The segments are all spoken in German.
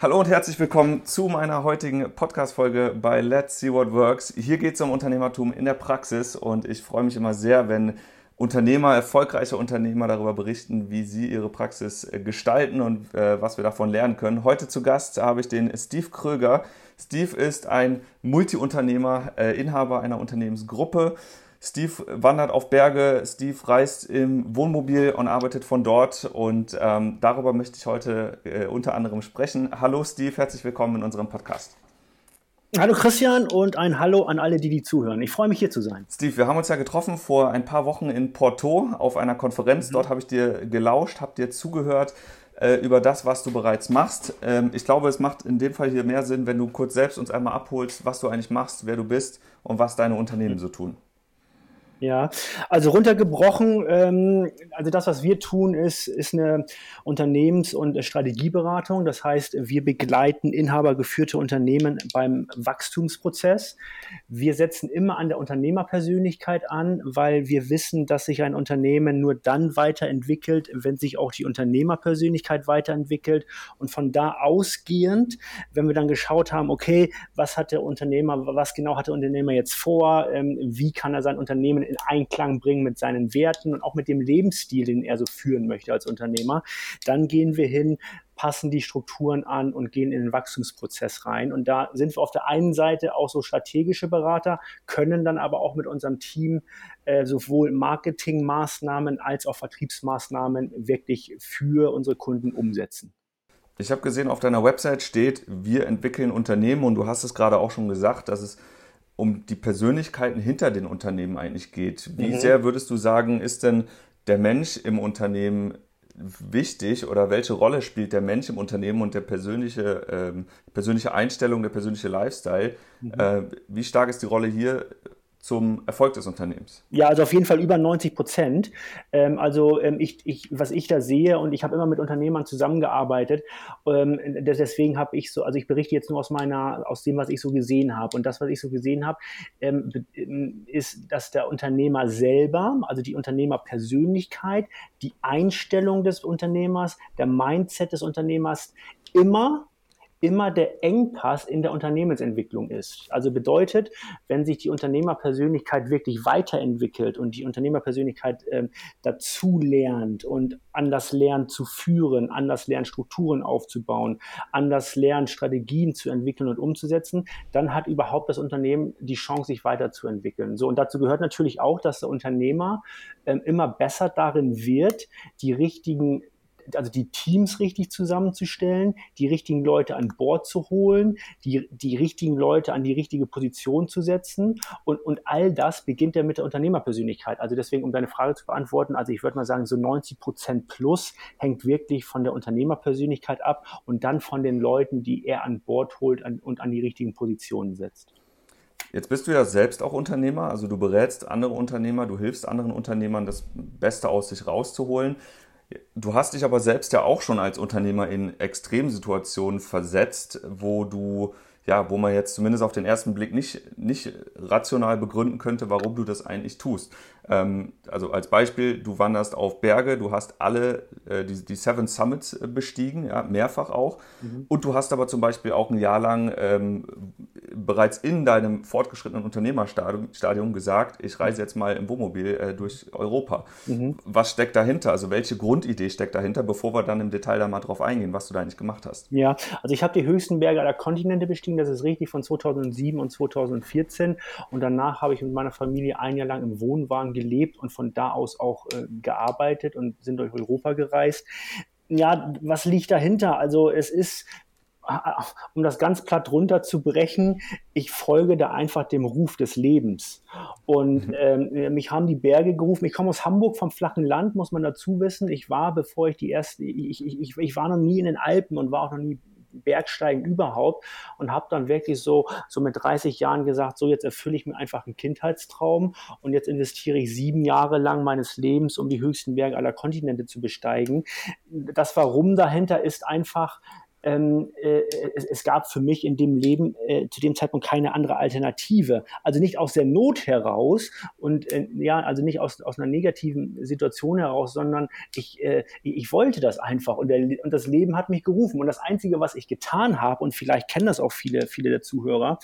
Hallo und herzlich willkommen zu meiner heutigen Podcast-Folge bei Let's See What Works. Hier geht es um Unternehmertum in der Praxis und ich freue mich immer sehr, wenn Unternehmer, erfolgreiche Unternehmer darüber berichten, wie sie ihre Praxis äh, gestalten und äh, was wir davon lernen können. Heute zu Gast habe ich den Steve Kröger. Steve ist ein Multiunternehmer, äh, Inhaber einer Unternehmensgruppe Steve wandert auf Berge, Steve reist im Wohnmobil und arbeitet von dort. Und ähm, darüber möchte ich heute äh, unter anderem sprechen. Hallo Steve, herzlich willkommen in unserem Podcast. Hallo Christian und ein Hallo an alle, die die zuhören. Ich freue mich hier zu sein. Steve, wir haben uns ja getroffen vor ein paar Wochen in Porto auf einer Konferenz. Mhm. Dort habe ich dir gelauscht, habe dir zugehört äh, über das, was du bereits machst. Ähm, ich glaube, es macht in dem Fall hier mehr Sinn, wenn du kurz selbst uns einmal abholst, was du eigentlich machst, wer du bist und was deine Unternehmen mhm. so tun. Ja, also runtergebrochen, ähm, also das, was wir tun, ist, ist eine Unternehmens- und Strategieberatung. Das heißt, wir begleiten inhabergeführte Unternehmen beim Wachstumsprozess. Wir setzen immer an der Unternehmerpersönlichkeit an, weil wir wissen, dass sich ein Unternehmen nur dann weiterentwickelt, wenn sich auch die Unternehmerpersönlichkeit weiterentwickelt. Und von da ausgehend, wenn wir dann geschaut haben, okay, was hat der Unternehmer, was genau hat der Unternehmer jetzt vor, ähm, wie kann er sein Unternehmen in Einklang bringen mit seinen Werten und auch mit dem Lebensstil, den er so führen möchte als Unternehmer, dann gehen wir hin, passen die Strukturen an und gehen in den Wachstumsprozess rein. Und da sind wir auf der einen Seite auch so strategische Berater, können dann aber auch mit unserem Team äh, sowohl Marketingmaßnahmen als auch Vertriebsmaßnahmen wirklich für unsere Kunden umsetzen. Ich habe gesehen, auf deiner Website steht, wir entwickeln Unternehmen und du hast es gerade auch schon gesagt, dass es um die Persönlichkeiten hinter den Unternehmen eigentlich geht. Wie mhm. sehr würdest du sagen, ist denn der Mensch im Unternehmen wichtig oder welche Rolle spielt der Mensch im Unternehmen und der persönliche, ähm, persönliche Einstellung, der persönliche Lifestyle? Mhm. Äh, wie stark ist die Rolle hier zum Erfolg des Unternehmens? Ja, also auf jeden Fall über 90 Prozent. Ähm, also ähm, ich, ich, was ich da sehe und ich habe immer mit Unternehmern zusammengearbeitet, ähm, deswegen habe ich so, also ich berichte jetzt nur aus meiner, aus dem, was ich so gesehen habe. Und das, was ich so gesehen habe, ähm, ähm, ist, dass der Unternehmer selber, also die Unternehmerpersönlichkeit, die Einstellung des Unternehmers, der Mindset des Unternehmers immer immer der Engpass in der Unternehmensentwicklung ist. Also bedeutet, wenn sich die Unternehmerpersönlichkeit wirklich weiterentwickelt und die Unternehmerpersönlichkeit äh, dazu lernt und anders lernt zu führen, anders lernt Strukturen aufzubauen, anders lernt Strategien zu entwickeln und umzusetzen, dann hat überhaupt das Unternehmen die Chance, sich weiterzuentwickeln. So und dazu gehört natürlich auch, dass der Unternehmer äh, immer besser darin wird, die richtigen also die Teams richtig zusammenzustellen, die richtigen Leute an Bord zu holen, die, die richtigen Leute an die richtige Position zu setzen. Und, und all das beginnt ja mit der Unternehmerpersönlichkeit. Also deswegen, um deine Frage zu beantworten, also ich würde mal sagen, so 90 Prozent plus hängt wirklich von der Unternehmerpersönlichkeit ab und dann von den Leuten, die er an Bord holt und an die richtigen Positionen setzt. Jetzt bist du ja selbst auch Unternehmer, also du berätst andere Unternehmer, du hilfst anderen Unternehmern, das Beste aus sich rauszuholen. Du hast dich aber selbst ja auch schon als Unternehmer in Extremsituationen versetzt, wo du ja, wo man jetzt zumindest auf den ersten Blick nicht, nicht rational begründen könnte, warum du das eigentlich tust. Ähm, also als Beispiel, du wanderst auf Berge, du hast alle äh, die, die Seven Summits äh, bestiegen, ja, mehrfach auch. Mhm. Und du hast aber zum Beispiel auch ein Jahr lang ähm, bereits in deinem fortgeschrittenen Unternehmerstadium gesagt, ich reise jetzt mal im Wohnmobil äh, durch Europa. Mhm. Was steckt dahinter? Also welche Grundidee steckt dahinter, bevor wir dann im Detail da mal drauf eingehen, was du da eigentlich gemacht hast? Ja, also ich habe die höchsten Berge aller Kontinente bestiegen, das ist richtig, von 2007 und 2014. Und danach habe ich mit meiner Familie ein Jahr lang im Wohnwagen gelebt und von da aus auch äh, gearbeitet und sind durch Europa gereist ja, was liegt dahinter? Also es ist um das ganz platt runterzubrechen, ich folge da einfach dem Ruf des Lebens. Und mhm. ähm, mich haben die Berge gerufen. Ich komme aus Hamburg vom flachen Land, muss man dazu wissen. Ich war, bevor ich die erste, ich, ich, ich, ich war noch nie in den Alpen und war auch noch nie Bergsteigen überhaupt und habe dann wirklich so, so mit 30 Jahren gesagt, so jetzt erfülle ich mir einfach einen Kindheitstraum und jetzt investiere ich sieben Jahre lang meines Lebens, um die höchsten Berge aller Kontinente zu besteigen. Das Warum dahinter ist einfach, ähm, äh, es, es, gab für mich in dem Leben äh, zu dem Zeitpunkt keine andere Alternative. Also nicht aus der Not heraus und äh, ja, also nicht aus, aus einer negativen Situation heraus, sondern ich, äh, ich wollte das einfach und, der, und das Leben hat mich gerufen. Und das Einzige, was ich getan habe, und vielleicht kennen das auch viele, viele der Zuhörer,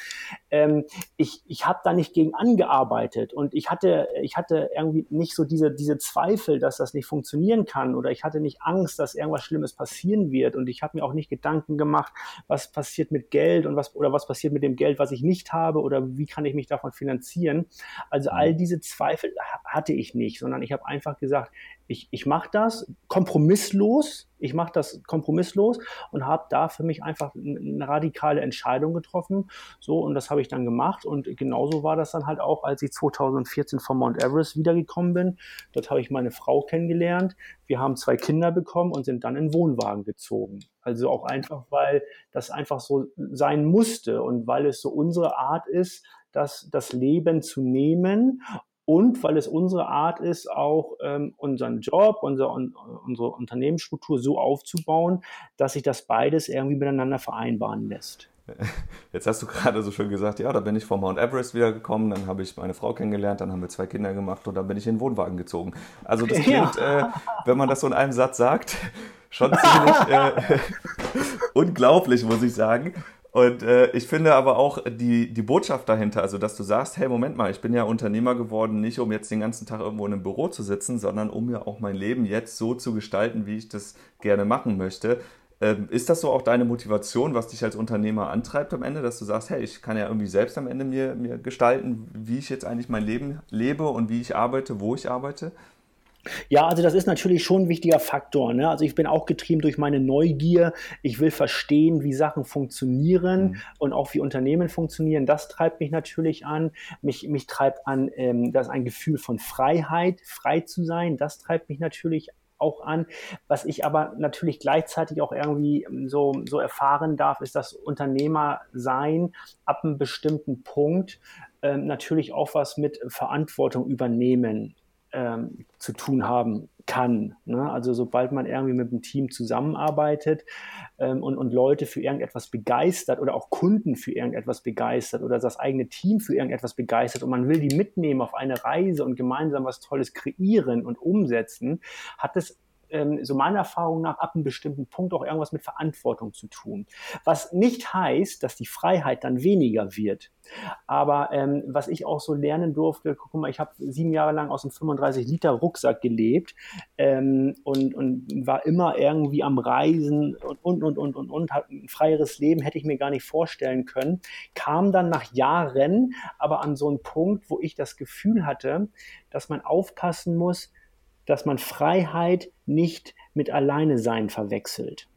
ähm, ich, ich habe da nicht gegen angearbeitet und ich hatte, ich hatte irgendwie nicht so diese, diese Zweifel, dass das nicht funktionieren kann oder ich hatte nicht Angst, dass irgendwas Schlimmes passieren wird und ich habe mir auch nicht Gedanken gemacht, was passiert mit Geld und was oder was passiert mit dem Geld, was ich nicht habe oder wie kann ich mich davon finanzieren. Also all mhm. diese Zweifel hatte ich nicht, sondern ich habe einfach gesagt, ich, ich mache das kompromisslos, ich mache das kompromisslos und habe da für mich einfach eine radikale Entscheidung getroffen. So, und das habe ich dann gemacht. Und genauso war das dann halt auch, als ich 2014 von Mount Everest wiedergekommen bin. Dort habe ich meine Frau kennengelernt. Wir haben zwei Kinder bekommen und sind dann in Wohnwagen gezogen. Also auch einfach, weil das einfach so sein musste und weil es so unsere Art ist, das, das Leben zu nehmen und weil es unsere Art ist, auch ähm, unseren Job, unser, un, unsere Unternehmensstruktur so aufzubauen, dass sich das beides irgendwie miteinander vereinbaren lässt. Jetzt hast du gerade so schön gesagt, ja, da bin ich vom Mount Everest wiedergekommen, dann habe ich meine Frau kennengelernt, dann haben wir zwei Kinder gemacht und dann bin ich in den Wohnwagen gezogen. Also das klingt, ja. äh, wenn man das so in einem Satz sagt, schon ziemlich äh, unglaublich, muss ich sagen. Und äh, ich finde aber auch die, die Botschaft dahinter, also dass du sagst, hey, Moment mal, ich bin ja Unternehmer geworden, nicht um jetzt den ganzen Tag irgendwo in einem Büro zu sitzen, sondern um ja auch mein Leben jetzt so zu gestalten, wie ich das gerne machen möchte. Ähm, ist das so auch deine Motivation, was dich als Unternehmer antreibt am Ende, dass du sagst, hey, ich kann ja irgendwie selbst am Ende mir, mir gestalten, wie ich jetzt eigentlich mein Leben lebe und wie ich arbeite, wo ich arbeite? Ja, also das ist natürlich schon ein wichtiger Faktor. Ne? Also ich bin auch getrieben durch meine Neugier. Ich will verstehen, wie Sachen funktionieren mhm. und auch wie Unternehmen funktionieren. Das treibt mich natürlich an. Mich, mich treibt an, ähm, das ein Gefühl von Freiheit, frei zu sein. Das treibt mich natürlich auch an. Was ich aber natürlich gleichzeitig auch irgendwie ähm, so, so erfahren darf, ist, dass Unternehmer sein ab einem bestimmten Punkt ähm, natürlich auch was mit Verantwortung übernehmen ähm, zu tun haben kann. Ne? Also sobald man irgendwie mit einem Team zusammenarbeitet ähm, und, und Leute für irgendetwas begeistert oder auch Kunden für irgendetwas begeistert oder das eigene Team für irgendetwas begeistert und man will die mitnehmen auf eine Reise und gemeinsam was Tolles kreieren und umsetzen, hat es ähm, so meiner Erfahrung nach ab einem bestimmten Punkt auch irgendwas mit Verantwortung zu tun. Was nicht heißt, dass die Freiheit dann weniger wird. Aber ähm, was ich auch so lernen durfte, guck mal, ich habe sieben Jahre lang aus einem 35 Liter Rucksack gelebt ähm, und, und war immer irgendwie am Reisen und und und und und und ein freieres Leben hätte ich mir gar nicht vorstellen können. Kam dann nach Jahren aber an so einen Punkt, wo ich das Gefühl hatte, dass man aufpassen muss, dass man Freiheit nicht mit Alleine sein verwechselt.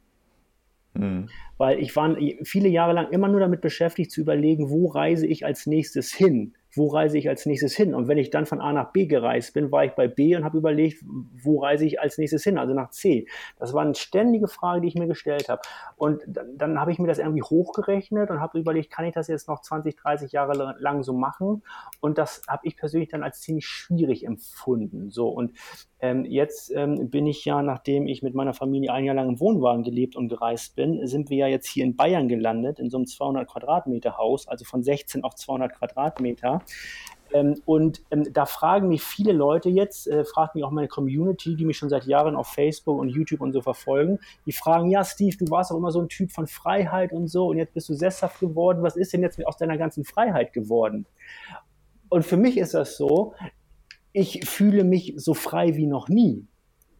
Mhm. Weil ich war viele Jahre lang immer nur damit beschäftigt zu überlegen, wo reise ich als nächstes hin? Wo reise ich als nächstes hin? Und wenn ich dann von A nach B gereist bin, war ich bei B und habe überlegt, wo reise ich als nächstes hin, also nach C. Das war eine ständige Frage, die ich mir gestellt habe. Und dann, dann habe ich mir das irgendwie hochgerechnet und habe überlegt, kann ich das jetzt noch 20, 30 Jahre lang so machen? Und das habe ich persönlich dann als ziemlich schwierig empfunden. So und ähm, jetzt ähm, bin ich ja, nachdem ich mit meiner Familie ein Jahr lang im Wohnwagen gelebt und gereist bin, sind wir ja jetzt hier in Bayern gelandet, in so einem 200 Quadratmeter Haus, also von 16 auf 200 Quadratmeter. Ähm, und ähm, da fragen mich viele Leute jetzt, äh, fragt mich auch meine Community, die mich schon seit Jahren auf Facebook und YouTube und so verfolgen, die fragen, ja Steve, du warst auch immer so ein Typ von Freiheit und so und jetzt bist du sesshaft geworden, was ist denn jetzt aus deiner ganzen Freiheit geworden? Und für mich ist das so, ich fühle mich so frei wie noch nie,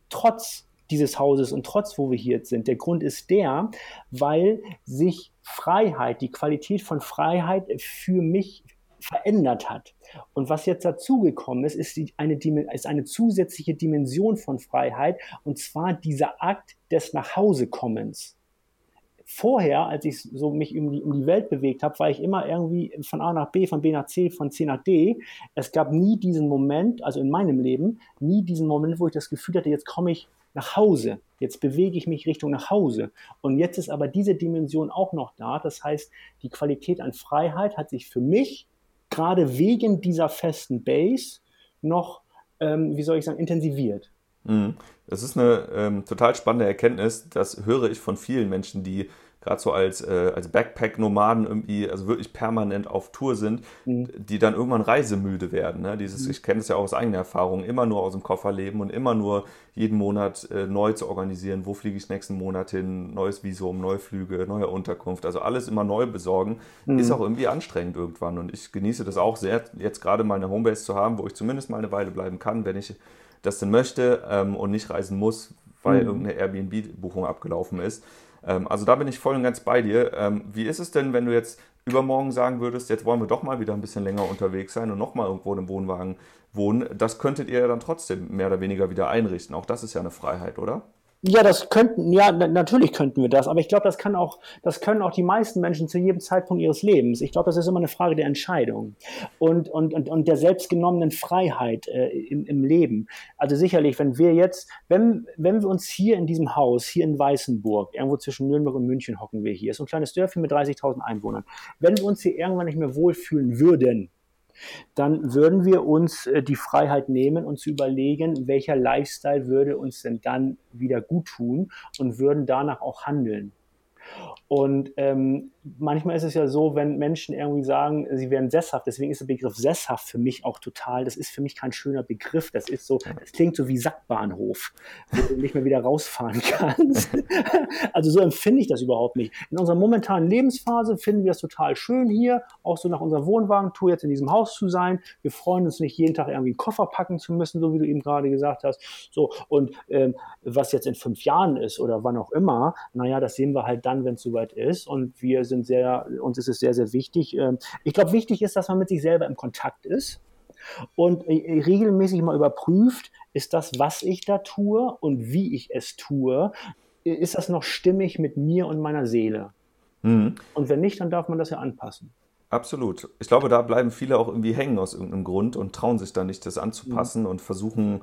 trotz dieses Hauses und trotz, wo wir hier jetzt sind. Der Grund ist der, weil sich Freiheit, die Qualität von Freiheit für mich verändert hat. Und was jetzt dazugekommen ist, ist eine, ist eine zusätzliche Dimension von Freiheit, und zwar dieser Akt des Nachhausekommens vorher, als ich so mich um die, um die Welt bewegt habe, war ich immer irgendwie von A nach B, von B nach C, von C nach D. Es gab nie diesen Moment, also in meinem Leben, nie diesen Moment, wo ich das Gefühl hatte, jetzt komme ich nach Hause. Jetzt bewege ich mich Richtung nach Hause. Und jetzt ist aber diese Dimension auch noch da. Das heißt, die Qualität an Freiheit hat sich für mich gerade wegen dieser festen Base noch, ähm, wie soll ich sagen, intensiviert. Mhm. Das ist eine ähm, total spannende Erkenntnis. Das höre ich von vielen Menschen, die gerade so als, äh, als Backpack-Nomaden irgendwie, also wirklich permanent auf Tour sind, mhm. die dann irgendwann reisemüde werden. Ne? Dieses, mhm. Ich kenne das ja auch aus eigener Erfahrung, immer nur aus dem Koffer leben und immer nur jeden Monat äh, neu zu organisieren, wo fliege ich nächsten Monat hin, neues Visum, neue Flüge, neue Unterkunft, also alles immer neu besorgen, mhm. ist auch irgendwie anstrengend irgendwann. Und ich genieße das auch sehr, jetzt gerade mal eine Homebase zu haben, wo ich zumindest mal eine Weile bleiben kann, wenn ich das denn möchte ähm, und nicht reisen muss, weil mhm. irgendeine Airbnb-Buchung abgelaufen ist. Ähm, also da bin ich voll und ganz bei dir. Ähm, wie ist es denn, wenn du jetzt übermorgen sagen würdest, jetzt wollen wir doch mal wieder ein bisschen länger unterwegs sein und nochmal irgendwo in einem Wohnwagen wohnen? Das könntet ihr ja dann trotzdem mehr oder weniger wieder einrichten. Auch das ist ja eine Freiheit, oder? Ja, das könnten, ja, natürlich könnten wir das, aber ich glaube, das kann auch, das können auch die meisten Menschen zu jedem Zeitpunkt ihres Lebens. Ich glaube, das ist immer eine Frage der Entscheidung und, und, und, und der selbstgenommenen Freiheit äh, im, im Leben. Also sicherlich, wenn wir jetzt, wenn, wenn wir uns hier in diesem Haus, hier in Weißenburg, irgendwo zwischen Nürnberg und München hocken wir hier, so ein kleines Dörfchen mit 30.000 Einwohnern, wenn wir uns hier irgendwann nicht mehr wohlfühlen würden, dann würden wir uns äh, die Freiheit nehmen und zu überlegen, welcher Lifestyle würde uns denn dann wieder gut tun und würden danach auch handeln. Und ähm, manchmal ist es ja so, wenn Menschen irgendwie sagen, sie wären sesshaft, deswegen ist der Begriff sesshaft für mich auch total, das ist für mich kein schöner Begriff. Das ist so, das klingt so wie Sackbahnhof, wo du nicht mehr wieder rausfahren kannst. also so empfinde ich das überhaupt nicht. In unserer momentanen Lebensphase finden wir es total schön hier, auch so nach unserer Wohnwagentour jetzt in diesem Haus zu sein. Wir freuen uns nicht jeden Tag irgendwie einen Koffer packen zu müssen, so wie du eben gerade gesagt hast. So, und ähm, was jetzt in fünf Jahren ist oder wann auch immer, naja, das sehen wir halt dann, wenn es soweit ist. Und wir sind sind sehr, uns ist es sehr, sehr wichtig. Ähm, ich glaube, wichtig ist, dass man mit sich selber im Kontakt ist und äh, regelmäßig mal überprüft, ist das, was ich da tue und wie ich es tue, ist das noch stimmig mit mir und meiner Seele? Mhm. Und wenn nicht, dann darf man das ja anpassen. Absolut. Ich glaube, da bleiben viele auch irgendwie hängen aus irgendeinem Grund und trauen sich dann nicht, das anzupassen mhm. und versuchen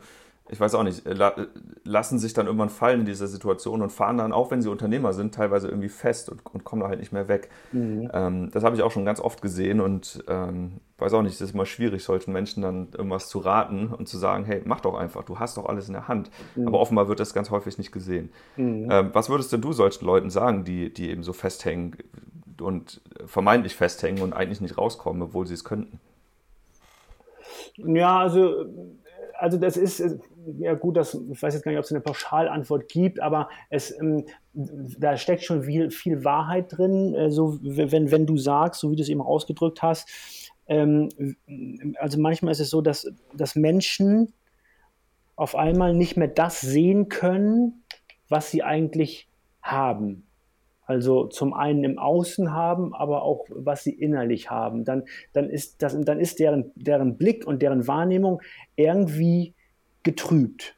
ich weiß auch nicht, äh, lassen sich dann irgendwann fallen in dieser Situation und fahren dann, auch wenn sie Unternehmer sind, teilweise irgendwie fest und, und kommen da halt nicht mehr weg. Mhm. Ähm, das habe ich auch schon ganz oft gesehen und ähm, weiß auch nicht, es ist immer schwierig, solchen Menschen dann irgendwas zu raten und zu sagen, hey, mach doch einfach, du hast doch alles in der Hand. Mhm. Aber offenbar wird das ganz häufig nicht gesehen. Mhm. Ähm, was würdest denn du solchen Leuten sagen, die, die eben so festhängen und vermeintlich festhängen und eigentlich nicht rauskommen, obwohl sie es könnten? Ja, also also das ist, ja gut, das, ich weiß jetzt gar nicht, ob es eine Pauschalantwort gibt, aber es, ähm, da steckt schon viel, viel Wahrheit drin, äh, so wenn, wenn du sagst, so wie du es eben ausgedrückt hast, ähm, also manchmal ist es so, dass, dass Menschen auf einmal nicht mehr das sehen können, was sie eigentlich haben. Also zum einen im Außen haben, aber auch was sie innerlich haben. Dann, dann ist, das, dann ist deren, deren Blick und deren Wahrnehmung irgendwie getrübt.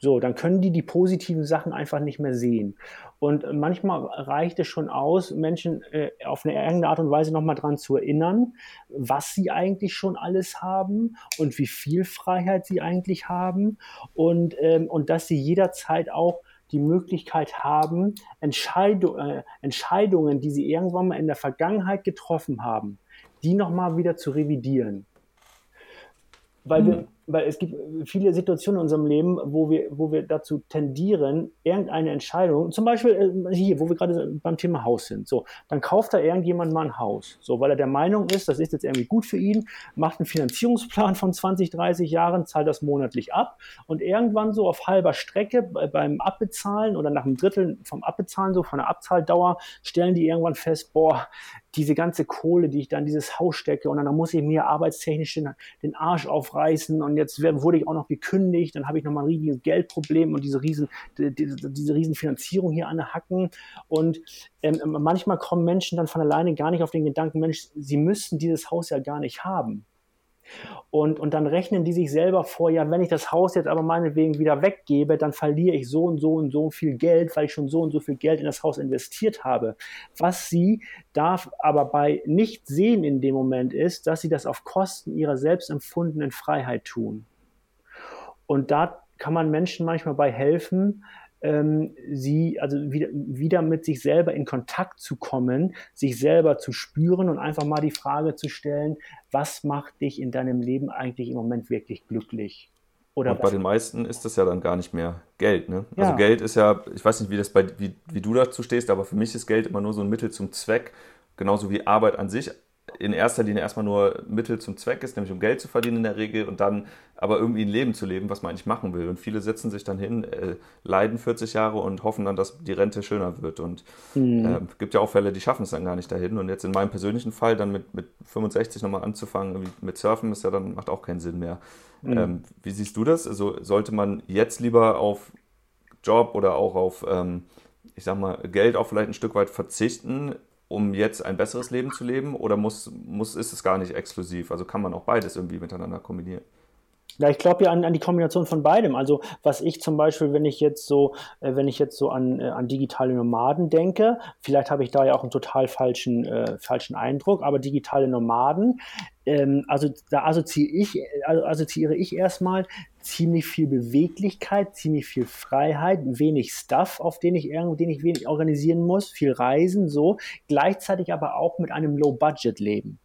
So, dann können die die positiven Sachen einfach nicht mehr sehen. Und manchmal reicht es schon aus, Menschen äh, auf eine irgendeine Art und Weise nochmal dran zu erinnern, was sie eigentlich schon alles haben und wie viel Freiheit sie eigentlich haben und, ähm, und dass sie jederzeit auch die Möglichkeit haben, Entscheidung, äh, Entscheidungen, die sie irgendwann mal in der Vergangenheit getroffen haben, die nochmal wieder zu revidieren. Weil, wir, mhm. Weil es gibt viele Situationen in unserem Leben, wo wir, wo wir dazu tendieren, irgendeine Entscheidung, zum Beispiel äh, hier, wo wir gerade beim Thema Haus sind, so, dann kauft da irgendjemand mal ein Haus, so, weil er der Meinung ist, das ist jetzt irgendwie gut für ihn, macht einen Finanzierungsplan von 20, 30 Jahren, zahlt das monatlich ab und irgendwann so auf halber Strecke beim Abbezahlen oder nach einem Drittel vom Abbezahlen, so von der Abzahldauer, stellen die irgendwann fest, boah, diese ganze Kohle, die ich dann in dieses Haus stecke und dann muss ich mir arbeitstechnisch den, den Arsch aufreißen und jetzt wurde ich auch noch gekündigt, dann habe ich nochmal ein riesiges Geldproblem und diese riesen, die, diese riesen Finanzierung hier an der Hacken und ähm, manchmal kommen Menschen dann von alleine gar nicht auf den Gedanken, Mensch, sie müssten dieses Haus ja gar nicht haben. Und, und dann rechnen die sich selber vor, ja, wenn ich das Haus jetzt aber meinetwegen wieder weggebe, dann verliere ich so und so und so viel Geld, weil ich schon so und so viel Geld in das Haus investiert habe. Was sie darf aber bei nicht sehen in dem Moment ist, dass sie das auf Kosten ihrer selbst empfundenen Freiheit tun. Und da kann man Menschen manchmal bei helfen, ähm, sie, also wieder, wieder mit sich selber in Kontakt zu kommen, sich selber zu spüren und einfach mal die Frage zu stellen, was macht dich in deinem Leben eigentlich im Moment wirklich glücklich? Oder und bei den meisten ist das ja dann gar nicht mehr Geld. Ne? Ja. Also Geld ist ja, ich weiß nicht, wie, das bei, wie, wie du dazu stehst, aber für mich ist Geld immer nur so ein Mittel zum Zweck, genauso wie Arbeit an sich in erster Linie erstmal nur Mittel zum Zweck ist, nämlich um Geld zu verdienen in der Regel und dann aber irgendwie ein Leben zu leben, was man eigentlich machen will. Und viele setzen sich dann hin, äh, leiden 40 Jahre und hoffen dann, dass die Rente schöner wird. Und mhm. äh, gibt ja auch Fälle, die schaffen es dann gar nicht dahin. Und jetzt in meinem persönlichen Fall dann mit, mit 65 nochmal anzufangen, mit Surfen ist ja dann, macht auch keinen Sinn mehr. Mhm. Ähm, wie siehst du das? Also sollte man jetzt lieber auf Job oder auch auf, ähm, ich sag mal, Geld auch vielleicht ein Stück weit verzichten, um jetzt ein besseres Leben zu leben? Oder muss, muss, ist es gar nicht exklusiv? Also kann man auch beides irgendwie miteinander kombinieren? Ja, ich glaube ja an, an die Kombination von beidem. Also was ich zum Beispiel, wenn ich jetzt so, äh, wenn ich jetzt so an, äh, an digitale Nomaden denke, vielleicht habe ich da ja auch einen total falschen, äh, falschen Eindruck, aber digitale Nomaden, ähm, also da assoziiere ich, also assoziiere ich erstmal ziemlich viel Beweglichkeit, ziemlich viel Freiheit, wenig Stuff, auf den ich irgendwo, den ich wenig organisieren muss, viel Reisen, so, gleichzeitig aber auch mit einem Low-Budget-Leben.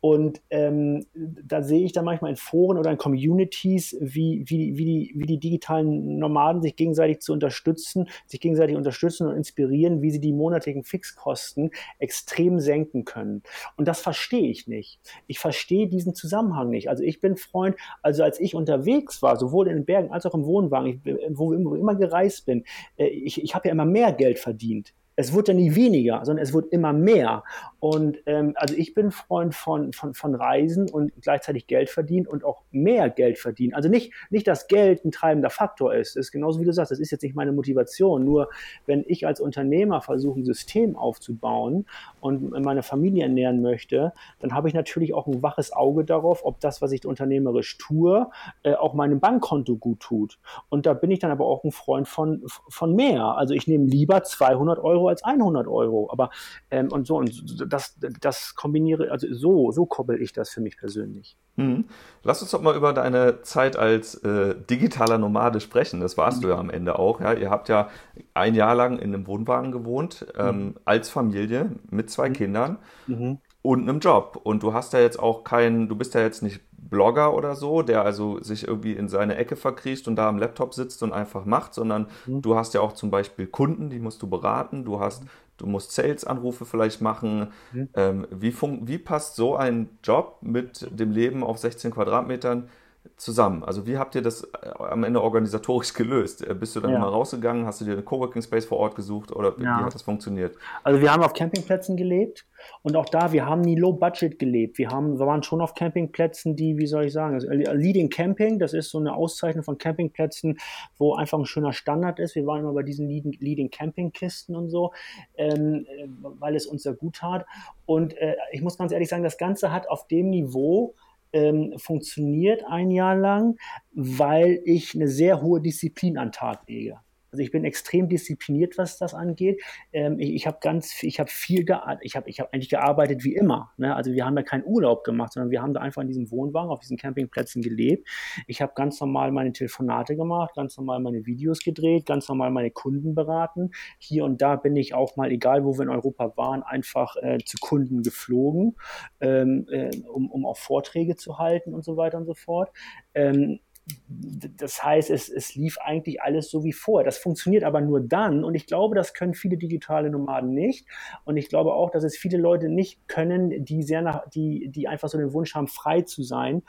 Und ähm, da sehe ich dann manchmal in Foren oder in Communities, wie, wie, wie, die, wie die digitalen Nomaden sich gegenseitig zu unterstützen, sich gegenseitig unterstützen und inspirieren, wie sie die monatlichen Fixkosten extrem senken können. Und das verstehe ich nicht. Ich verstehe diesen Zusammenhang nicht. Also ich bin Freund, also als ich unterwegs war, sowohl in den Bergen als auch im Wohnwagen, ich, wo ich immer gereist bin, äh, ich, ich habe ja immer mehr Geld verdient es wird ja nie weniger, sondern es wird immer mehr. Und ähm, also ich bin Freund von, von, von Reisen und gleichzeitig Geld verdienen und auch mehr Geld verdienen. Also nicht, nicht, dass Geld ein treibender Faktor ist. Das ist genauso wie du sagst, das ist jetzt nicht meine Motivation. Nur wenn ich als Unternehmer versuche, ein System aufzubauen und meine Familie ernähren möchte, dann habe ich natürlich auch ein waches Auge darauf, ob das, was ich unternehmerisch tue, äh, auch meinem Bankkonto gut tut. Und da bin ich dann aber auch ein Freund von, von mehr. Also ich nehme lieber 200 Euro als 100 Euro. Aber ähm, und so und das, das kombiniere, also so, so koppel ich das für mich persönlich. Hm. Lass uns doch mal über deine Zeit als äh, digitaler Nomade sprechen. Das warst mhm. du ja am Ende auch. Ja? Ihr habt ja ein Jahr lang in einem Wohnwagen gewohnt, ähm, mhm. als Familie mit zwei mhm. Kindern mhm. Und einem Job. Und du hast ja jetzt auch keinen, du bist ja jetzt nicht Blogger oder so, der also sich irgendwie in seine Ecke verkriecht und da am Laptop sitzt und einfach macht, sondern mhm. du hast ja auch zum Beispiel Kunden, die musst du beraten, du hast, du musst Sales-Anrufe vielleicht machen. Mhm. Ähm, wie, wie passt so ein Job mit dem Leben auf 16 Quadratmetern zusammen? Also wie habt ihr das äh, am Ende organisatorisch gelöst? Äh, bist du dann ja. mal rausgegangen? Hast du dir einen Coworking Space vor Ort gesucht oder ja. wie hat das funktioniert? Also wir haben auf Campingplätzen gelebt und auch da, wir haben nie Low Budget gelebt. Wir, haben, wir waren schon auf Campingplätzen, die, wie soll ich sagen, also Leading Camping, das ist so eine Auszeichnung von Campingplätzen, wo einfach ein schöner Standard ist. Wir waren immer bei diesen Leading, Camping Kisten und so, ähm, äh, weil es uns sehr gut tat. Und äh, ich muss ganz ehrlich sagen, das Ganze hat auf dem Niveau ähm, funktioniert ein Jahr lang, weil ich eine sehr hohe Disziplin an den Tag lege. Also ich bin extrem diszipliniert, was das angeht. Ähm, ich ich habe ganz, ich habe viel gearbeitet. Ich habe ich hab eigentlich gearbeitet wie immer. Ne? Also wir haben da keinen Urlaub gemacht, sondern wir haben da einfach in diesem Wohnwagen auf diesen Campingplätzen gelebt. Ich habe ganz normal meine Telefonate gemacht, ganz normal meine Videos gedreht, ganz normal meine Kunden beraten. Hier und da bin ich auch mal, egal wo wir in Europa waren, einfach äh, zu Kunden geflogen, ähm, äh, um, um auch Vorträge zu halten und so weiter und so fort. Ähm, das heißt, es, es lief eigentlich alles so wie vor. Das funktioniert aber nur dann und ich glaube, das können viele digitale Nomaden nicht. Und ich glaube auch, dass es viele Leute nicht können, die sehr nach, die, die einfach so den Wunsch haben, frei zu sein.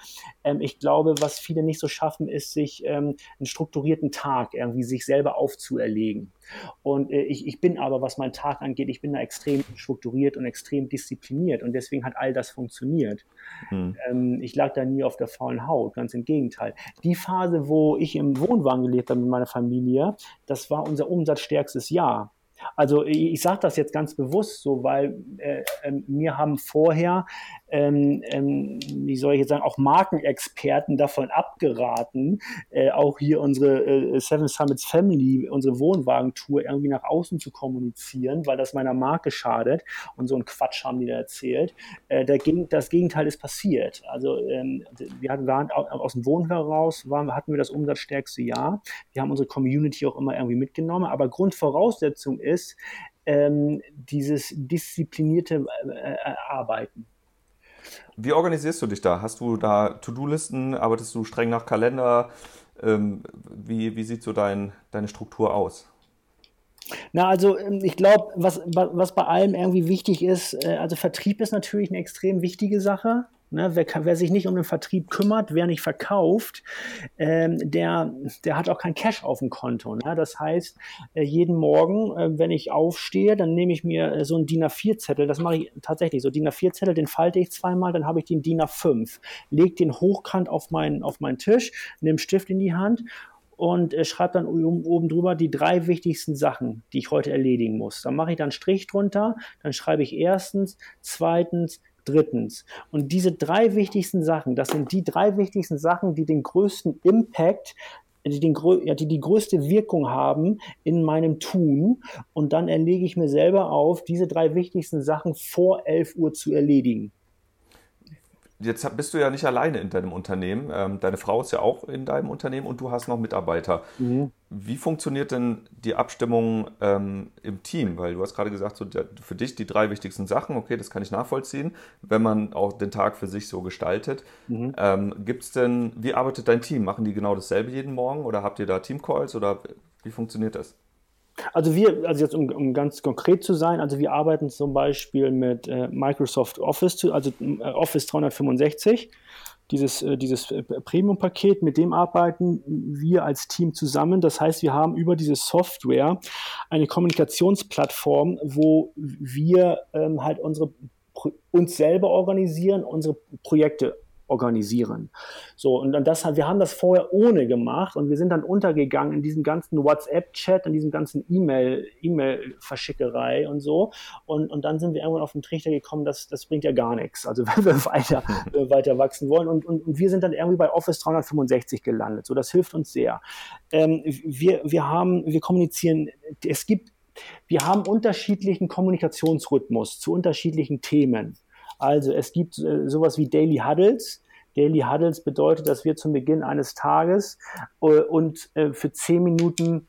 Ähm, ich glaube, was viele nicht so schaffen, ist, sich ähm, einen strukturierten Tag irgendwie sich selber aufzuerlegen. Und äh, ich, ich bin aber, was meinen Tag angeht, ich bin da extrem strukturiert und extrem diszipliniert und deswegen hat all das funktioniert. Hm. Ähm, ich lag da nie auf der faulen Haut, ganz im Gegenteil. Die Phase, wo ich im Wohnwagen gelebt habe mit meiner Familie, das war unser umsatzstärkstes Jahr. Also ich, sage das jetzt ganz bewusst so, weil äh, äh, mir haben vorher ähm, ähm, wie soll ich jetzt sagen, auch Markenexperten davon abgeraten, äh, auch hier unsere äh, Seven Summits Family, unsere Wohnwagentour irgendwie nach außen zu kommunizieren, weil das meiner Marke schadet. Und so ein Quatsch haben die da erzählt. Äh, der, das Gegenteil ist passiert. Also ähm, wir hatten, waren aus dem Wohnen heraus, waren, hatten wir das umsatzstärkste Jahr. Wir haben unsere Community auch immer irgendwie mitgenommen. Aber Grundvoraussetzung ist, ähm, dieses disziplinierte äh, äh Arbeiten. Wie organisierst du dich da? Hast du da To-Do-Listen? Arbeitest du streng nach Kalender? Ähm, wie, wie sieht so dein, deine Struktur aus? Na, also ähm, ich glaube, was, was bei allem irgendwie wichtig ist, äh, also Vertrieb ist natürlich eine extrem wichtige Sache. Ne, wer, wer, sich nicht um den Vertrieb kümmert, wer nicht verkauft, ähm, der, der hat auch kein Cash auf dem Konto. Ne? Das heißt, äh, jeden Morgen, äh, wenn ich aufstehe, dann nehme ich mir äh, so einen DIN A4-Zettel, das mache ich tatsächlich so, DIN A4-Zettel, den falte ich zweimal, dann habe ich den DIN A5, lege den hochkant auf meinen, auf meinen Tisch, nehme Stift in die Hand und äh, schreibe dann oben, oben drüber die drei wichtigsten Sachen, die ich heute erledigen muss. Dann mache ich dann Strich drunter, dann schreibe ich erstens, zweitens, Drittens, und diese drei wichtigsten Sachen, das sind die drei wichtigsten Sachen, die den größten Impact, die, den, die die größte Wirkung haben in meinem Tun. Und dann erlege ich mir selber auf, diese drei wichtigsten Sachen vor 11 Uhr zu erledigen jetzt bist du ja nicht alleine in deinem Unternehmen. Ähm, deine Frau ist ja auch in deinem Unternehmen und du hast noch Mitarbeiter. Mhm. Wie funktioniert denn die Abstimmung ähm, im Team? Weil du hast gerade gesagt, so der, für dich die drei wichtigsten Sachen, okay, das kann ich nachvollziehen, wenn man auch den Tag für sich so gestaltet. Mhm. Ähm, Gibt es denn, wie arbeitet dein Team? Machen die genau dasselbe jeden Morgen oder habt ihr da Teamcalls oder wie funktioniert das? Also wir, also jetzt um, um, ganz konkret zu sein, also wir arbeiten zum Beispiel mit äh, Microsoft Office, also äh, Office 365, dieses, äh, dieses äh, Premium-Paket, mit dem arbeiten wir als Team zusammen. Das heißt, wir haben über diese Software eine Kommunikationsplattform, wo wir ähm, halt unsere uns selber organisieren, unsere Projekte organisieren. So, und dann das, wir haben das vorher ohne gemacht und wir sind dann untergegangen in diesem ganzen WhatsApp-Chat, in diesem ganzen E-Mail, E-Mail-Verschickerei und so. Und, und dann sind wir irgendwann auf den Trichter gekommen, dass das bringt ja gar nichts. Also wenn wir weiter, äh, weiter wachsen wollen. Und, und, und wir sind dann irgendwie bei Office 365 gelandet. So, das hilft uns sehr. Ähm, wir, wir haben, wir kommunizieren, es gibt wir haben unterschiedlichen Kommunikationsrhythmus zu unterschiedlichen Themen. Also es gibt äh, sowas wie Daily Huddles. Daily Huddles bedeutet, dass wir zum Beginn eines Tages äh, und äh, für zehn Minuten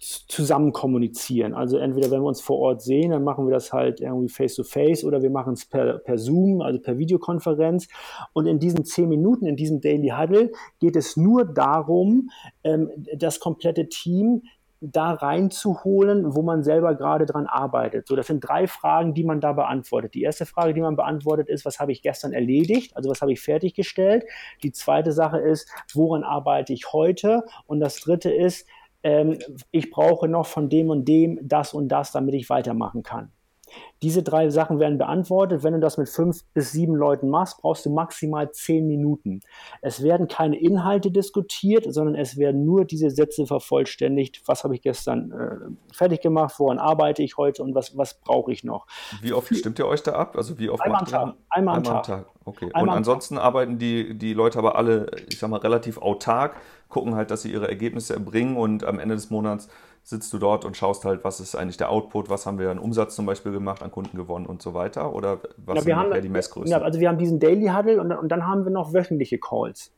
zusammen kommunizieren. Also entweder wenn wir uns vor Ort sehen, dann machen wir das halt irgendwie face to face oder wir machen es per, per Zoom, also per Videokonferenz. Und in diesen zehn Minuten, in diesem Daily Huddle geht es nur darum, ähm, das komplette Team da reinzuholen, wo man selber gerade dran arbeitet. So, das sind drei Fragen, die man da beantwortet. Die erste Frage, die man beantwortet, ist, was habe ich gestern erledigt? Also was habe ich fertiggestellt? Die zweite Sache ist, woran arbeite ich heute? Und das dritte ist, ähm, ich brauche noch von dem und dem das und das, damit ich weitermachen kann. Diese drei Sachen werden beantwortet. Wenn du das mit fünf bis sieben Leuten machst, brauchst du maximal zehn Minuten. Es werden keine Inhalte diskutiert, sondern es werden nur diese Sätze vervollständigt. Was habe ich gestern äh, fertig gemacht? Woran arbeite ich heute und was, was brauche ich noch? Wie oft stimmt ihr euch da ab? Also wie oft Einmal am Tag. Einmal, Einmal am Tag. Tag. Okay. Einmal und ansonsten Tag. arbeiten die, die Leute aber alle, ich sag mal, relativ autark, gucken halt, dass sie ihre Ergebnisse erbringen und am Ende des Monats sitzt du dort und schaust halt, was ist eigentlich der Output, was haben wir an Umsatz zum Beispiel gemacht, an Kunden gewonnen und so weiter? Oder was ja, sind haben, die Messgrößen? Ja, also wir haben diesen Daily Huddle und, und dann haben wir noch wöchentliche Calls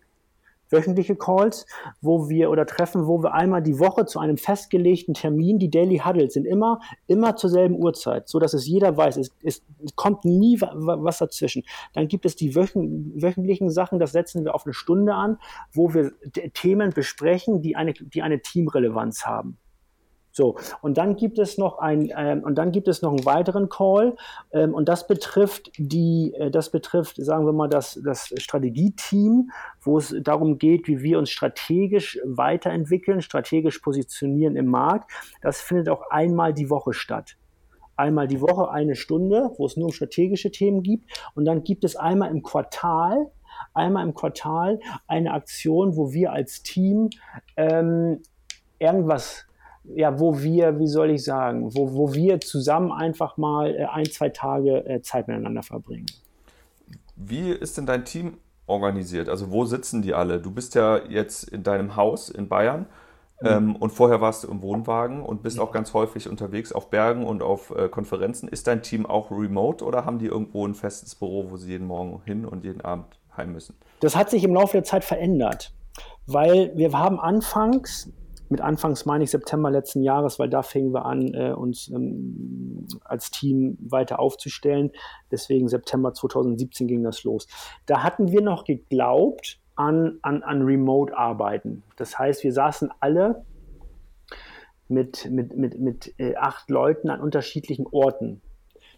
wöchentliche Calls, wo wir oder Treffen, wo wir einmal die Woche zu einem festgelegten Termin, die Daily Huddles sind immer, immer zur selben Uhrzeit, so dass es jeder weiß, es, es kommt nie was dazwischen. Dann gibt es die wöchentlichen Sachen, das setzen wir auf eine Stunde an, wo wir Themen besprechen, die eine, die eine Teamrelevanz haben. So, und dann gibt es noch ein, ähm, und dann gibt es noch einen weiteren Call, ähm, und das betrifft die, äh, das betrifft, sagen wir mal, das, das Strategieteam, wo es darum geht, wie wir uns strategisch weiterentwickeln, strategisch positionieren im Markt. Das findet auch einmal die Woche statt einmal die Woche eine Stunde, wo es nur um strategische Themen gibt. Und dann gibt es einmal im Quartal, einmal im Quartal eine Aktion, wo wir als Team ähm, irgendwas ja, wo wir, wie soll ich sagen, wo, wo wir zusammen einfach mal äh, ein, zwei Tage äh, Zeit miteinander verbringen. Wie ist denn dein Team organisiert? Also wo sitzen die alle? Du bist ja jetzt in deinem Haus in Bayern mhm. ähm, und vorher warst du im Wohnwagen und bist auch ganz häufig unterwegs auf Bergen und auf äh, Konferenzen. Ist dein Team auch remote oder haben die irgendwo ein festes Büro, wo sie jeden Morgen hin und jeden Abend heim müssen? Das hat sich im Laufe der Zeit verändert, weil wir haben anfangs mit Anfangs, meine ich, September letzten Jahres, weil da fingen wir an, äh, uns ähm, als Team weiter aufzustellen. Deswegen September 2017 ging das los. Da hatten wir noch geglaubt an, an, an Remote-Arbeiten. Das heißt, wir saßen alle mit, mit, mit, mit äh, acht Leuten an unterschiedlichen Orten.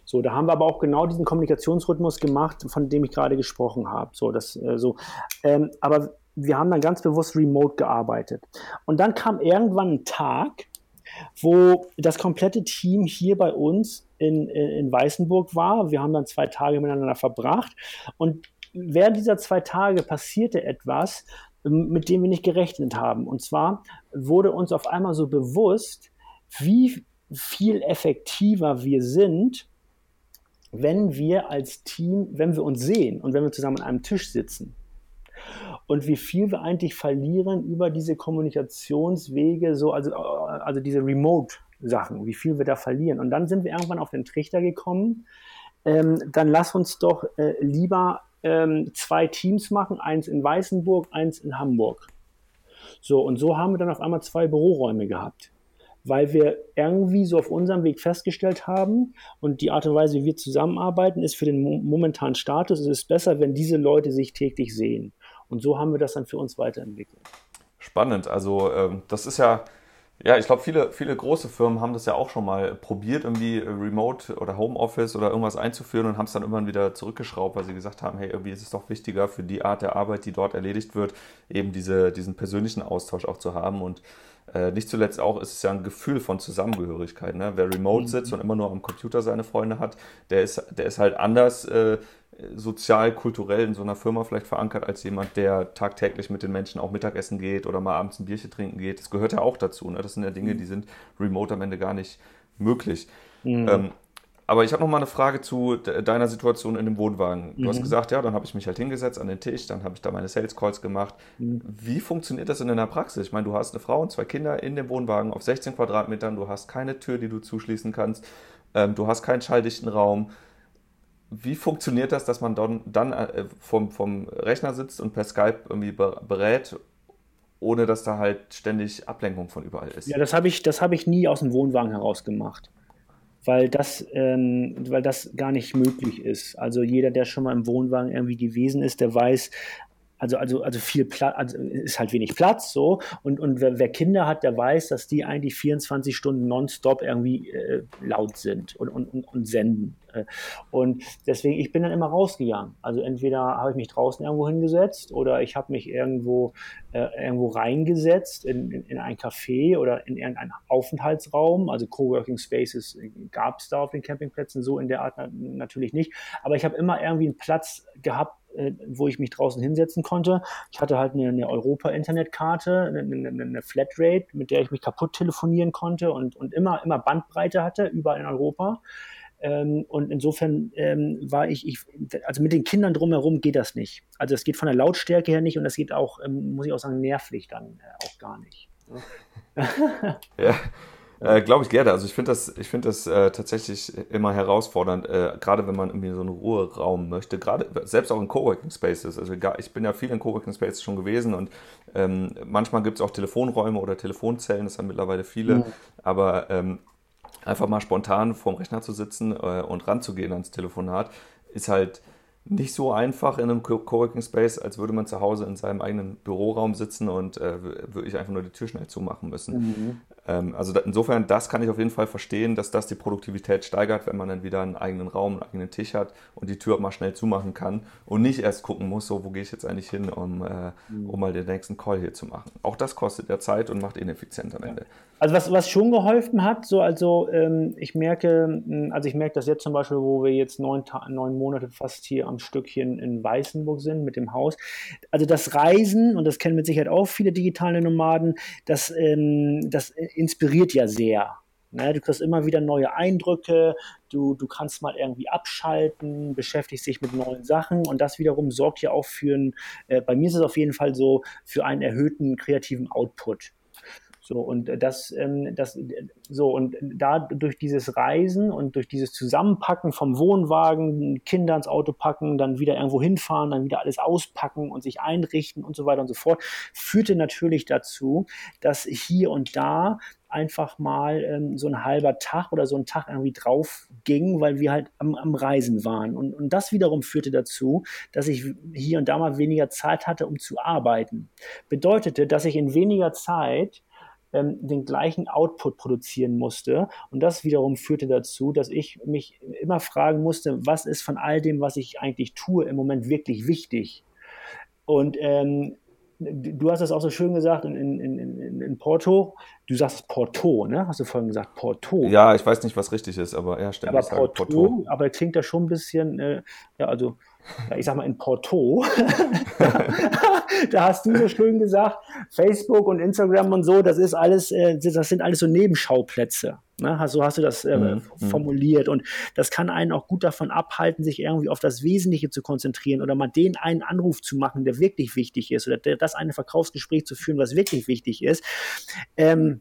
So, da haben wir aber auch genau diesen Kommunikationsrhythmus gemacht, von dem ich gerade gesprochen habe. So, das, äh, so. Ähm, aber wir haben dann ganz bewusst remote gearbeitet. Und dann kam irgendwann ein Tag, wo das komplette Team hier bei uns in, in, in Weißenburg war. Wir haben dann zwei Tage miteinander verbracht. Und während dieser zwei Tage passierte etwas, mit dem wir nicht gerechnet haben. Und zwar wurde uns auf einmal so bewusst, wie viel effektiver wir sind, wenn wir als Team, wenn wir uns sehen und wenn wir zusammen an einem Tisch sitzen. Und wie viel wir eigentlich verlieren über diese Kommunikationswege, so, also, also diese Remote-Sachen, wie viel wir da verlieren. Und dann sind wir irgendwann auf den Trichter gekommen, ähm, dann lass uns doch äh, lieber ähm, zwei Teams machen, eins in Weißenburg, eins in Hamburg. So, und so haben wir dann auf einmal zwei Büroräume gehabt weil wir irgendwie so auf unserem Weg festgestellt haben und die Art und Weise, wie wir zusammenarbeiten, ist für den momentanen Status, es ist besser, wenn diese Leute sich täglich sehen. Und so haben wir das dann für uns weiterentwickelt. Spannend. Also ähm, das ist ja, ja, ich glaube, viele, viele große Firmen haben das ja auch schon mal probiert, irgendwie Remote oder Homeoffice oder irgendwas einzuführen und haben es dann irgendwann wieder zurückgeschraubt, weil sie gesagt haben, hey, irgendwie ist es doch wichtiger für die Art der Arbeit, die dort erledigt wird, eben diese, diesen persönlichen Austausch auch zu haben. Und äh, nicht zuletzt auch ist es ja ein Gefühl von Zusammengehörigkeit. Ne? Wer remote mhm. sitzt und immer nur am Computer seine Freunde hat, der ist, der ist halt anders äh, sozial, kulturell in so einer Firma vielleicht verankert als jemand, der tagtäglich mit den Menschen auch Mittagessen geht oder mal abends ein Bierchen trinken geht. Das gehört ja auch dazu. Ne? Das sind ja Dinge, mhm. die sind remote am Ende gar nicht möglich. Mhm. Ähm, aber ich habe noch mal eine Frage zu deiner Situation in dem Wohnwagen. Du mhm. hast gesagt, ja, dann habe ich mich halt hingesetzt an den Tisch, dann habe ich da meine Sales Calls gemacht. Mhm. Wie funktioniert das in der Praxis? Ich meine, du hast eine Frau und zwei Kinder in dem Wohnwagen auf 16 Quadratmetern, du hast keine Tür, die du zuschließen kannst, ähm, du hast keinen schalldichten Raum. Wie funktioniert das, dass man dann, dann äh, vom, vom Rechner sitzt und per Skype irgendwie berät ohne dass da halt ständig Ablenkung von überall ist. Ja, das habe ich, hab ich nie aus dem Wohnwagen heraus gemacht weil das, ähm, weil das gar nicht möglich ist. Also jeder, der schon mal im Wohnwagen irgendwie gewesen ist, der weiß, also, also, also viel Platz, also ist halt wenig Platz so. Und, und wer, wer, Kinder hat, der weiß, dass die eigentlich 24 Stunden nonstop irgendwie äh, laut sind und, und, und, und senden. Äh, und deswegen, ich bin dann immer rausgegangen. Also entweder habe ich mich draußen irgendwo hingesetzt oder ich habe mich irgendwo, äh, irgendwo reingesetzt in, in, in, ein Café oder in irgendeinen Aufenthaltsraum. Also Coworking Spaces gab es da auf den Campingplätzen so in der Art natürlich nicht. Aber ich habe immer irgendwie einen Platz gehabt, äh, wo ich mich draußen hinsetzen konnte. Ich hatte halt eine, eine Europa-Internetkarte, eine, eine, eine, Flatrate, mit der ich mich kaputt telefonieren konnte und, und immer, immer Bandbreite hatte, überall in Europa. Ähm, und insofern ähm, war ich, ich, also mit den Kindern drumherum geht das nicht. Also es geht von der Lautstärke her nicht und das geht auch, ähm, muss ich auch sagen, nervlich dann äh, auch gar nicht. ja. Äh, Glaube ich gerne. Also ich finde das, ich finde das äh, tatsächlich immer herausfordernd, äh, gerade wenn man irgendwie so einen Ruheraum möchte, gerade selbst auch in Coworking Spaces. Also ich bin ja viel in Coworking Spaces schon gewesen und ähm, manchmal gibt es auch Telefonräume oder Telefonzellen, das haben mittlerweile viele, mhm. aber ähm, einfach mal spontan vorm Rechner zu sitzen äh, und ranzugehen ans Telefonat, ist halt nicht so einfach in einem Coworking Space, als würde man zu Hause in seinem eigenen Büroraum sitzen und äh, würde ich einfach nur die Tür schnell zumachen müssen. Mhm. Ähm, also da, insofern, das kann ich auf jeden Fall verstehen, dass das die Produktivität steigert, wenn man dann wieder einen eigenen Raum, einen eigenen Tisch hat und die Tür mal schnell zumachen kann und nicht erst gucken muss, so wo gehe ich jetzt eigentlich hin, um, äh, mhm. um mal den nächsten Call hier zu machen. Auch das kostet ja Zeit und macht ineffizient am Ende. Also was, was schon geholfen hat, so also ähm, ich merke, hm, also ich merke das jetzt zum Beispiel, wo wir jetzt neun, neun Monate fast hier am Stückchen in Weißenburg sind mit dem Haus. Also das Reisen, und das kennen mit Sicherheit auch viele digitale Nomaden, das, ähm, das inspiriert ja sehr. Ne? Du kriegst immer wieder neue Eindrücke, du, du kannst mal irgendwie abschalten, beschäftigst dich mit neuen Sachen und das wiederum sorgt ja auch für ein, äh, bei mir ist es auf jeden Fall so, für einen erhöhten kreativen Output. So, und das, ähm, das, so, und da durch dieses Reisen und durch dieses Zusammenpacken vom Wohnwagen, Kinder ins Auto packen, dann wieder irgendwo hinfahren, dann wieder alles auspacken und sich einrichten und so weiter und so fort, führte natürlich dazu, dass hier und da einfach mal ähm, so ein halber Tag oder so ein Tag irgendwie drauf ging, weil wir halt am, am Reisen waren. Und, und das wiederum führte dazu, dass ich hier und da mal weniger Zeit hatte, um zu arbeiten. Bedeutete, dass ich in weniger Zeit ähm, den gleichen Output produzieren musste. Und das wiederum führte dazu, dass ich mich immer fragen musste, was ist von all dem, was ich eigentlich tue, im Moment wirklich wichtig? Und ähm, du hast das auch so schön gesagt in, in, in, in Porto. Du sagst Porto, ne? Hast du vorhin gesagt Porto? Ja, ich weiß nicht, was richtig ist, aber ja, stimmt. Aber Porto, Porto, aber klingt da schon ein bisschen, äh, ja, also ich sag mal in Porto, da hast du so schön gesagt, Facebook und Instagram und so, das ist alles, äh, das sind alles so Nebenschauplätze. Ne? So hast du das äh, mhm, mhm. formuliert. Und das kann einen auch gut davon abhalten, sich irgendwie auf das Wesentliche zu konzentrieren oder mal den einen Anruf zu machen, der wirklich wichtig ist oder das eine Verkaufsgespräch zu führen, was wirklich wichtig ist. Ähm,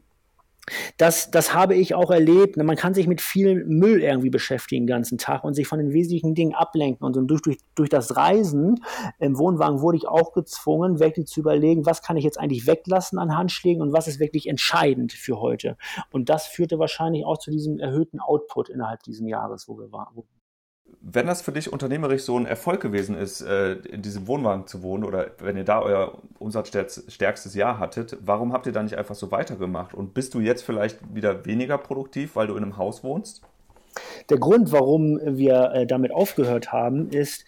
das, das habe ich auch erlebt. Man kann sich mit viel Müll irgendwie beschäftigen den ganzen Tag und sich von den wesentlichen Dingen ablenken. Und durch, durch, durch das Reisen im Wohnwagen wurde ich auch gezwungen, wirklich zu überlegen, was kann ich jetzt eigentlich weglassen an Handschlägen und was ist wirklich entscheidend für heute. Und das führte wahrscheinlich auch zu diesem erhöhten Output innerhalb dieses Jahres, wo wir waren, wenn das für dich unternehmerisch so ein Erfolg gewesen ist, äh, in diesem Wohnwagen zu wohnen oder wenn ihr da euer umsatzstärkstes Jahr hattet, warum habt ihr da nicht einfach so weitergemacht? Und bist du jetzt vielleicht wieder weniger produktiv, weil du in einem Haus wohnst? Der Grund, warum wir äh, damit aufgehört haben, ist,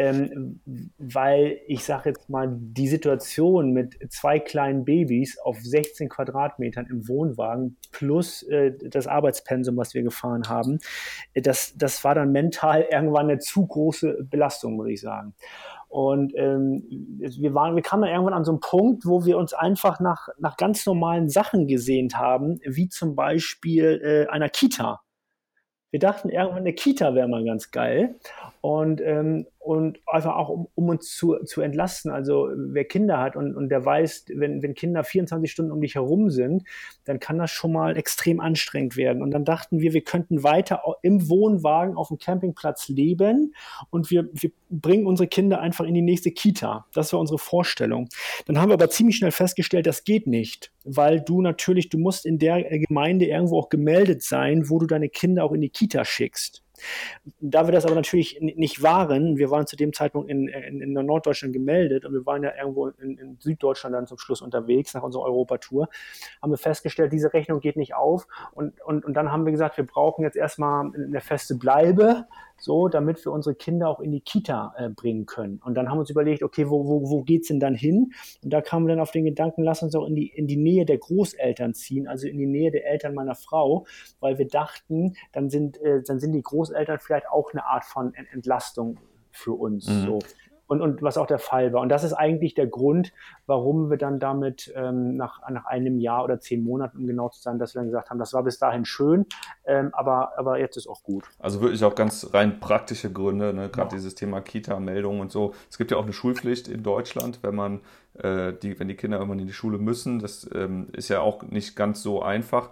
ähm, weil ich sage jetzt mal, die Situation mit zwei kleinen Babys auf 16 Quadratmetern im Wohnwagen plus äh, das Arbeitspensum, was wir gefahren haben, äh, das, das war dann mental irgendwann eine zu große Belastung, muss ich sagen. Und ähm, wir, waren, wir kamen dann irgendwann an so einen Punkt, wo wir uns einfach nach, nach ganz normalen Sachen gesehnt haben, wie zum Beispiel äh, einer Kita. Wir dachten, irgendwann eine Kita wäre mal ganz geil. Und, ähm, und einfach auch, um, um uns zu, zu entlasten. Also wer Kinder hat und, und der weiß, wenn, wenn Kinder 24 Stunden um dich herum sind, dann kann das schon mal extrem anstrengend werden. Und dann dachten wir, wir könnten weiter im Wohnwagen auf dem Campingplatz leben und wir, wir bringen unsere Kinder einfach in die nächste Kita. Das war unsere Vorstellung. Dann haben wir aber ziemlich schnell festgestellt, das geht nicht, weil du natürlich, du musst in der Gemeinde irgendwo auch gemeldet sein, wo du deine Kinder auch in die Kita schickst. Da wir das aber natürlich nicht waren, wir waren zu dem Zeitpunkt in, in, in Norddeutschland gemeldet und wir waren ja irgendwo in, in, Süddeutschland dann zum Schluss unterwegs nach unserer Europatour, haben wir festgestellt, diese Rechnung geht nicht auf. Und, und, und dann haben wir gesagt, wir brauchen jetzt erstmal eine feste Bleibe, so, damit wir unsere Kinder auch in die Kita äh, bringen können. Und dann haben wir uns überlegt, okay, wo, wo, wo geht's denn dann hin? Und da kamen wir dann auf den Gedanken, lass uns auch in die, in die Nähe der Großeltern ziehen, also in die Nähe der Eltern meiner Frau, weil wir dachten, dann sind, äh, dann sind die Großeltern vielleicht auch eine Art von Entlastung für uns. Mhm. So und, und was auch der Fall war. Und das ist eigentlich der Grund, warum wir dann damit ähm, nach, nach einem Jahr oder zehn Monaten, um genau zu sein, dass wir dann gesagt haben, das war bis dahin schön, ähm, aber, aber jetzt ist auch gut. Also wirklich auch ganz rein praktische Gründe, ne? gerade ja. dieses Thema Kita-Meldung und so. Es gibt ja auch eine Schulpflicht in Deutschland, wenn man äh, die, wenn die Kinder irgendwann in die Schule müssen. Das ähm, ist ja auch nicht ganz so einfach.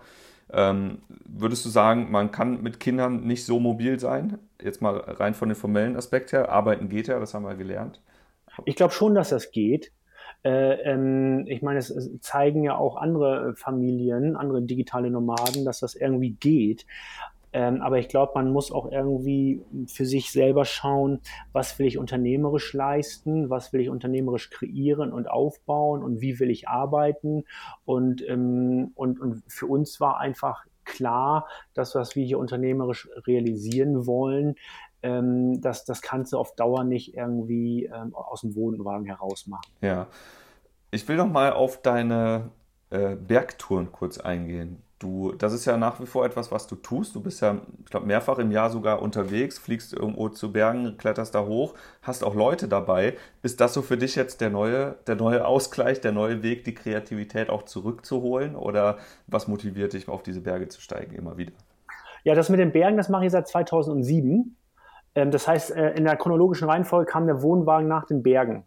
Ähm, würdest du sagen, man kann mit Kindern nicht so mobil sein? Jetzt mal rein von dem formellen Aspekt her. Arbeiten geht ja, das haben wir gelernt. Ich glaube schon, dass das geht. Äh, ähm, ich meine, es, es, zeigen ja auch andere Familien, andere digitale Nomaden, dass das irgendwie geht. Ähm, aber ich glaube, man muss auch irgendwie für sich selber schauen, was will ich unternehmerisch leisten, was will ich unternehmerisch kreieren und aufbauen und wie will ich arbeiten. Und, ähm, und, und für uns war einfach klar, dass was wir hier unternehmerisch realisieren wollen, ähm, das, das kannst du auf Dauer nicht irgendwie ähm, aus dem Wohnwagen heraus machen. Ja. Ich will noch mal auf deine äh, Bergtouren kurz eingehen. Du, das ist ja nach wie vor etwas, was du tust. Du bist ja, ich glaube, mehrfach im Jahr sogar unterwegs, fliegst irgendwo zu Bergen, kletterst da hoch, hast auch Leute dabei. Ist das so für dich jetzt der neue, der neue Ausgleich, der neue Weg, die Kreativität auch zurückzuholen? Oder was motiviert dich, auf diese Berge zu steigen immer wieder? Ja, das mit den Bergen, das mache ich seit 2007. Ähm, das heißt, äh, in der chronologischen Reihenfolge kam der Wohnwagen nach den Bergen.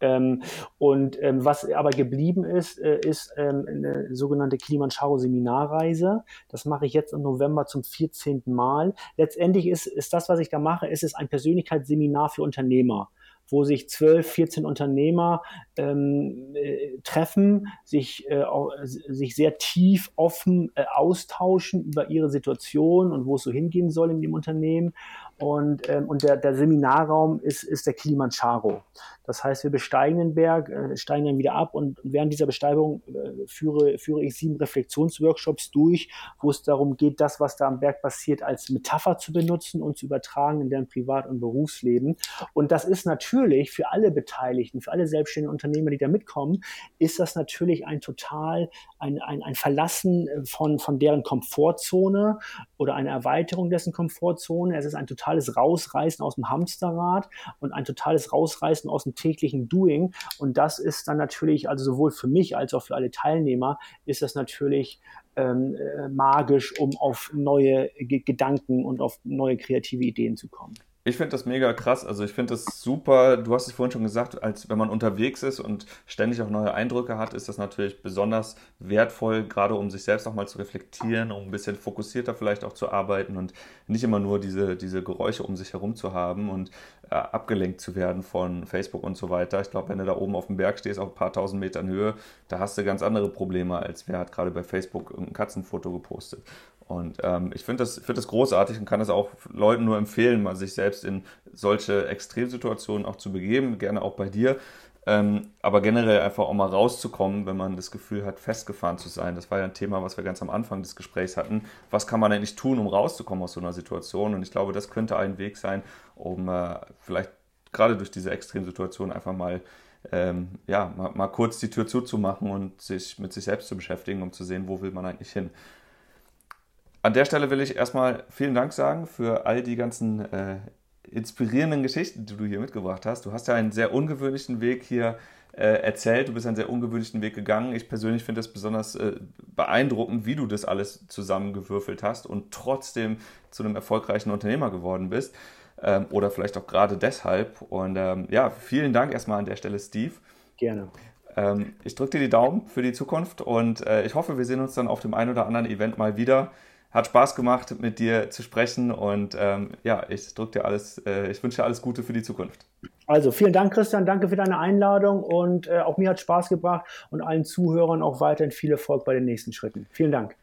Ähm, und ähm, was aber geblieben ist, äh, ist ähm, eine sogenannte Kilimanjaro-Seminarreise. Das mache ich jetzt im November zum 14. Mal. Letztendlich ist, ist das, was ich da mache, ist es ein Persönlichkeitsseminar für Unternehmer wo sich zwölf, 14 Unternehmer ähm, äh, treffen, sich, äh, sich sehr tief offen äh, austauschen über ihre Situation und wo es so hingehen soll in dem Unternehmen und, ähm, und der, der Seminarraum ist, ist der Kilimanjaro. Das heißt, wir besteigen den Berg, äh, steigen dann wieder ab und während dieser Besteigung äh, führe, führe ich sieben Reflexionsworkshops durch, wo es darum geht, das, was da am Berg passiert, als Metapher zu benutzen und zu übertragen in deren Privat- und Berufsleben. Und das ist natürlich für alle Beteiligten, für alle selbstständigen Unternehmer, die da mitkommen, ist das natürlich ein total, ein, ein, ein Verlassen von, von deren Komfortzone oder eine Erweiterung dessen Komfortzone. Es ist ein total totales Rausreißen aus dem Hamsterrad und ein totales Rausreißen aus dem täglichen Doing. Und das ist dann natürlich, also sowohl für mich als auch für alle Teilnehmer, ist das natürlich ähm, äh, magisch, um auf neue G Gedanken und auf neue kreative Ideen zu kommen. Ich finde das mega krass. Also ich finde das super. Du hast es vorhin schon gesagt, als wenn man unterwegs ist und ständig auch neue Eindrücke hat, ist das natürlich besonders wertvoll, gerade um sich selbst auch mal zu reflektieren, um ein bisschen fokussierter vielleicht auch zu arbeiten und nicht immer nur diese, diese Geräusche um sich herum zu haben und äh, abgelenkt zu werden von Facebook und so weiter. Ich glaube, wenn du da oben auf dem Berg stehst, auf ein paar tausend Metern Höhe, da hast du ganz andere Probleme, als wer hat gerade bei Facebook irgendein Katzenfoto gepostet. Und ähm, ich finde das, find das großartig und kann es auch Leuten nur empfehlen, mal sich selbst in solche Extremsituationen auch zu begeben, gerne auch bei dir. Ähm, aber generell einfach auch mal rauszukommen, wenn man das Gefühl hat, festgefahren zu sein. Das war ja ein Thema, was wir ganz am Anfang des Gesprächs hatten. Was kann man eigentlich tun, um rauszukommen aus so einer Situation? Und ich glaube, das könnte ein Weg sein, um äh, vielleicht gerade durch diese Extremsituation einfach mal ähm, ja, mal, mal, kurz die Tür zuzumachen und sich mit sich selbst zu beschäftigen, um zu sehen, wo will man eigentlich hin. An der Stelle will ich erstmal vielen Dank sagen für all die ganzen äh, inspirierenden Geschichten, die du hier mitgebracht hast. Du hast ja einen sehr ungewöhnlichen Weg hier äh, erzählt. Du bist einen sehr ungewöhnlichen Weg gegangen. Ich persönlich finde es besonders äh, beeindruckend, wie du das alles zusammengewürfelt hast und trotzdem zu einem erfolgreichen Unternehmer geworden bist. Ähm, oder vielleicht auch gerade deshalb. Und ähm, ja, vielen Dank erstmal an der Stelle, Steve. Gerne. Ähm, ich drücke dir die Daumen für die Zukunft und äh, ich hoffe, wir sehen uns dann auf dem einen oder anderen Event mal wieder. Hat Spaß gemacht, mit dir zu sprechen und ähm, ja, ich drücke dir alles, äh, ich wünsche dir alles Gute für die Zukunft. Also vielen Dank, Christian, danke für deine Einladung und äh, auch mir hat Spaß gebracht und allen Zuhörern auch weiterhin viel Erfolg bei den nächsten Schritten. Vielen Dank.